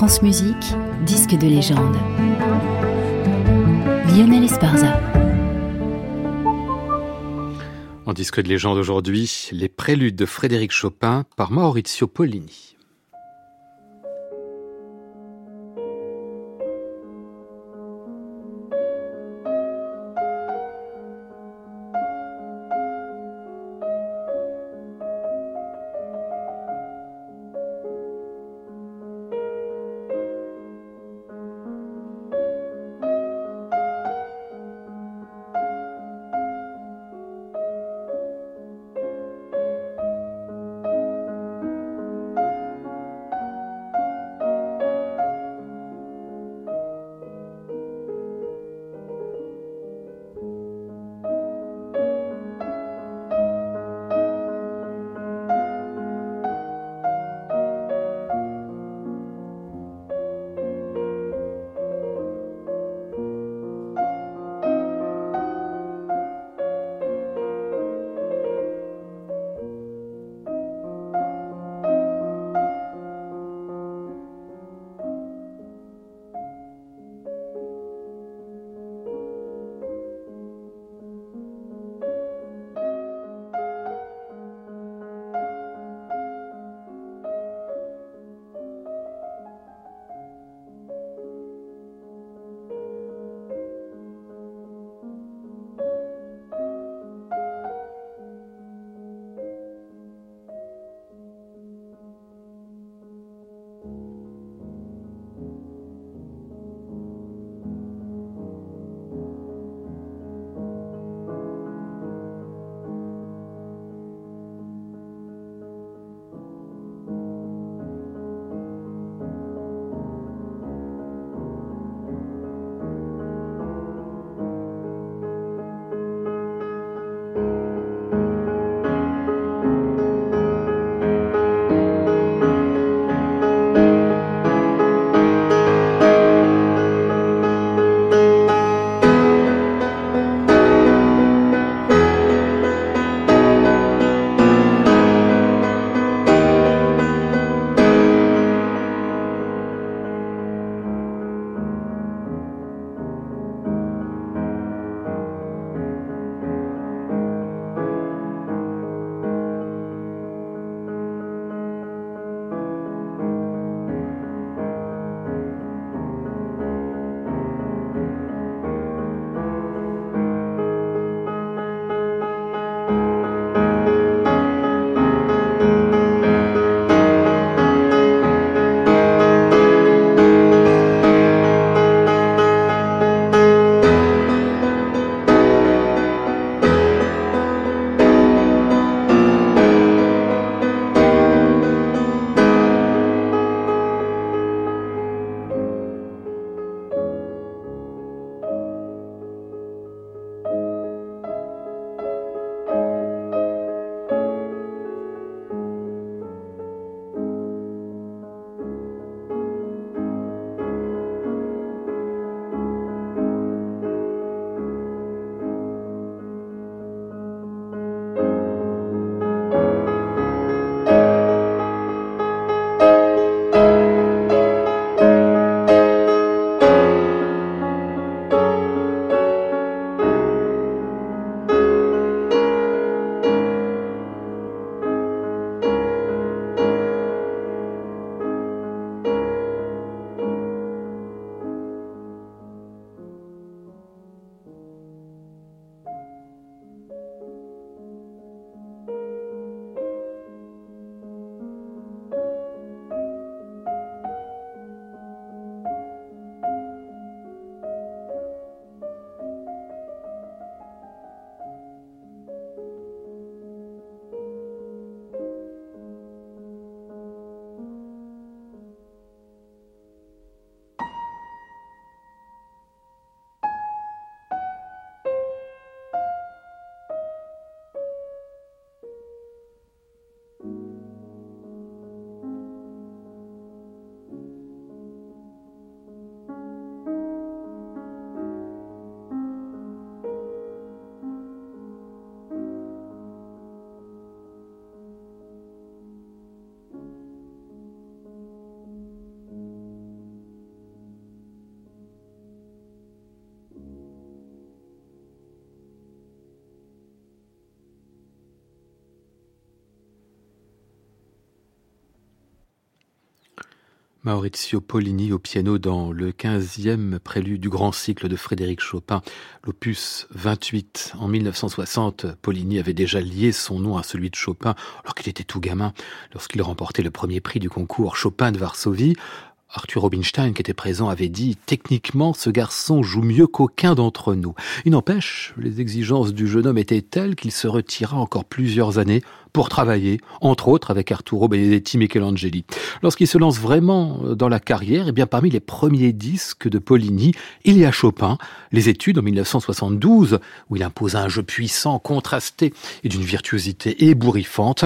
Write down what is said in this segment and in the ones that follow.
France Musique, disque de légende. Lionel Esparza. En disque de légende aujourd'hui, les préludes de Frédéric Chopin par Maurizio Pollini. Maurizio Pollini au piano dans le 15e prélude du grand cycle de Frédéric Chopin, l'opus 28. En 1960, Pollini avait déjà lié son nom à celui de Chopin alors qu'il était tout gamin, lorsqu'il remportait le premier prix du concours Chopin de Varsovie. Arthur Robinstein, qui était présent, avait dit Techniquement, ce garçon joue mieux qu'aucun d'entre nous. Il n'empêche, les exigences du jeune homme étaient telles qu'il se retira encore plusieurs années pour travailler, entre autres avec Arturo Benedetti Michelangeli. Lorsqu'il se lance vraiment dans la carrière, eh bien parmi les premiers disques de Pollini, il y a Chopin, les études en 1972, où il impose un jeu puissant, contrasté et d'une virtuosité ébouriffante.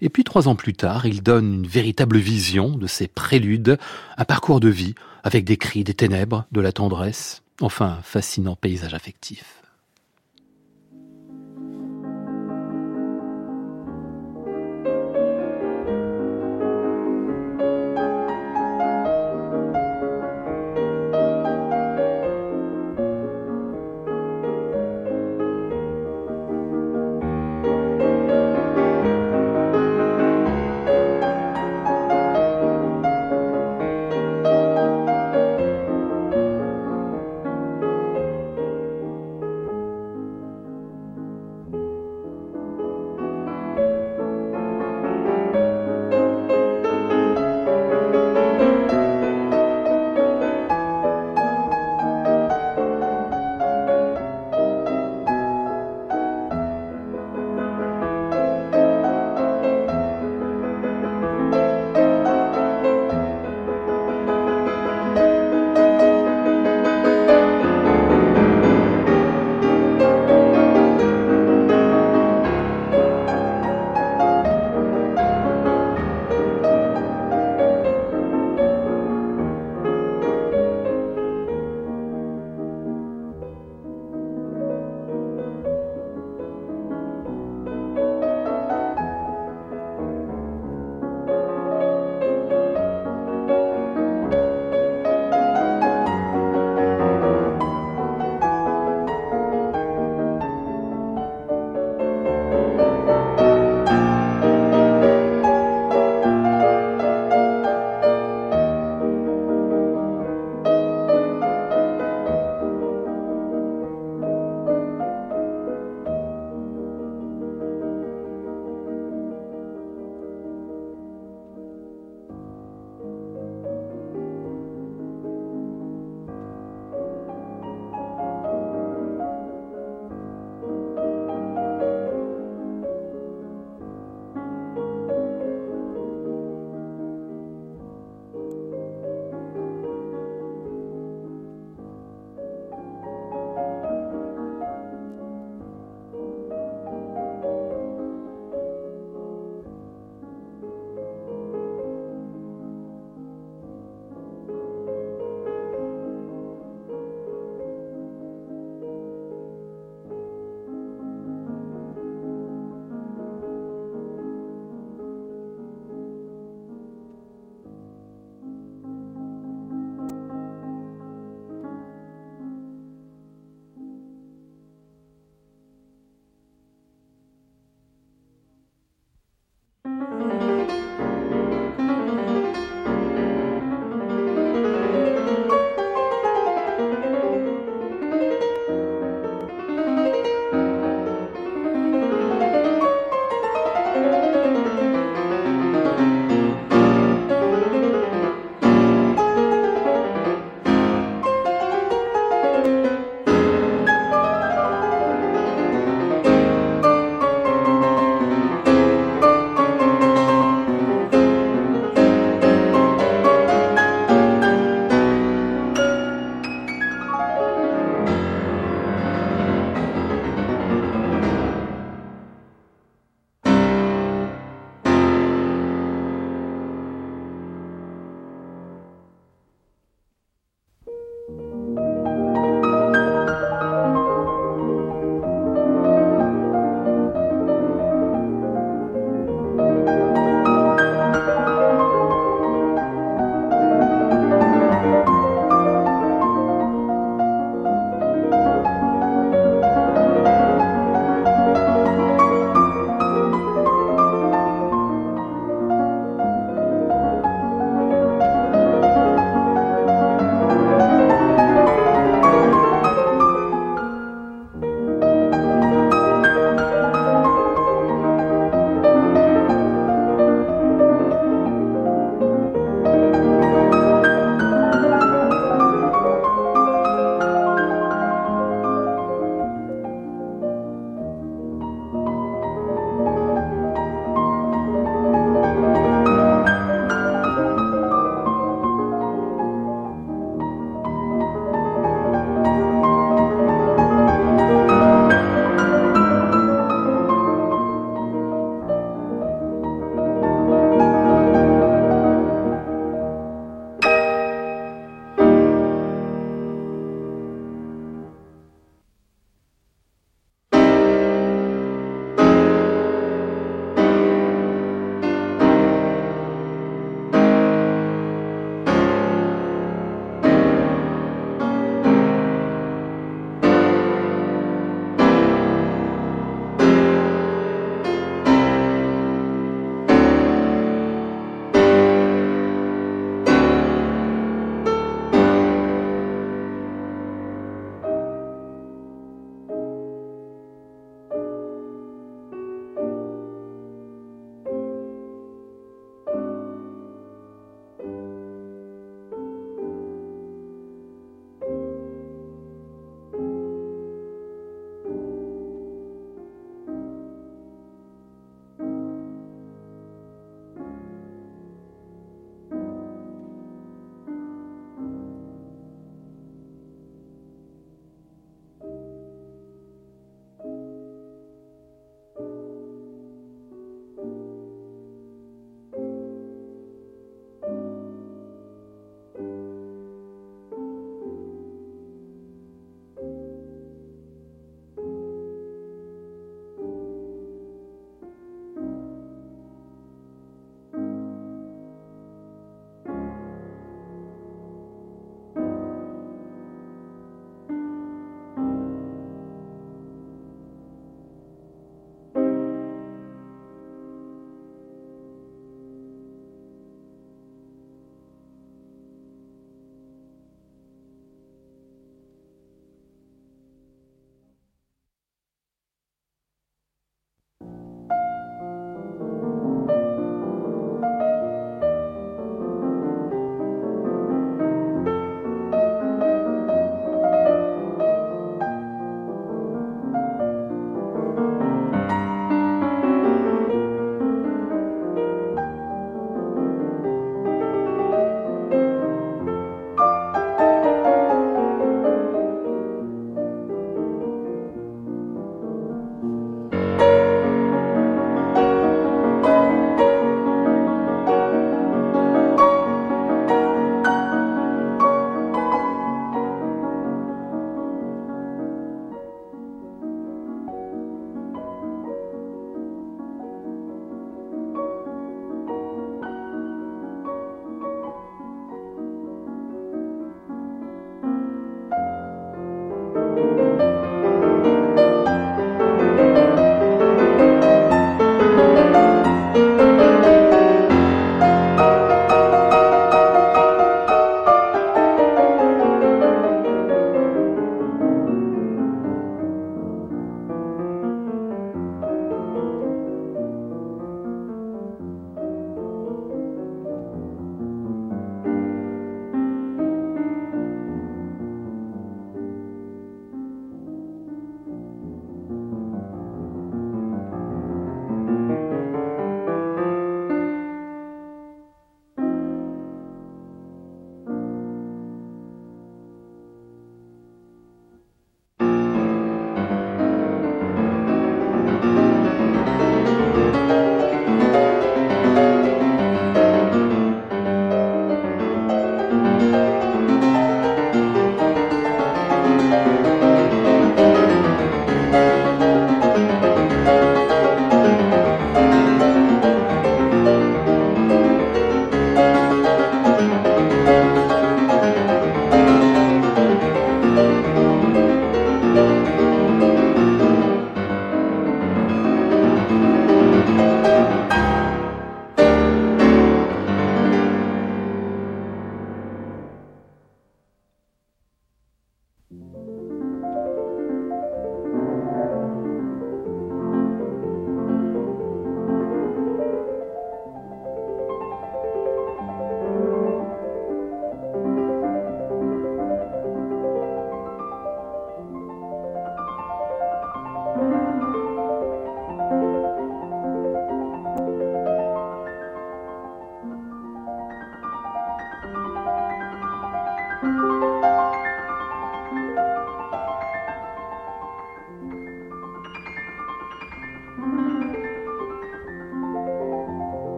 Et puis trois ans plus tard, il donne une véritable vision de ses préludes, un parcours de vie avec des cris, des ténèbres, de la tendresse, enfin fascinant paysage affectif.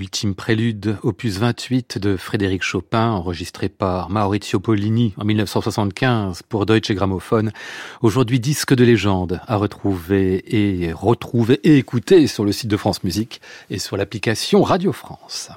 Ultimes préludes, opus 28 de Frédéric Chopin, enregistré par Maurizio Pollini en 1975 pour Deutsche Grammophon. Aujourd'hui, disque de légende à retrouver et retrouver et écouter sur le site de France Musique et sur l'application Radio France.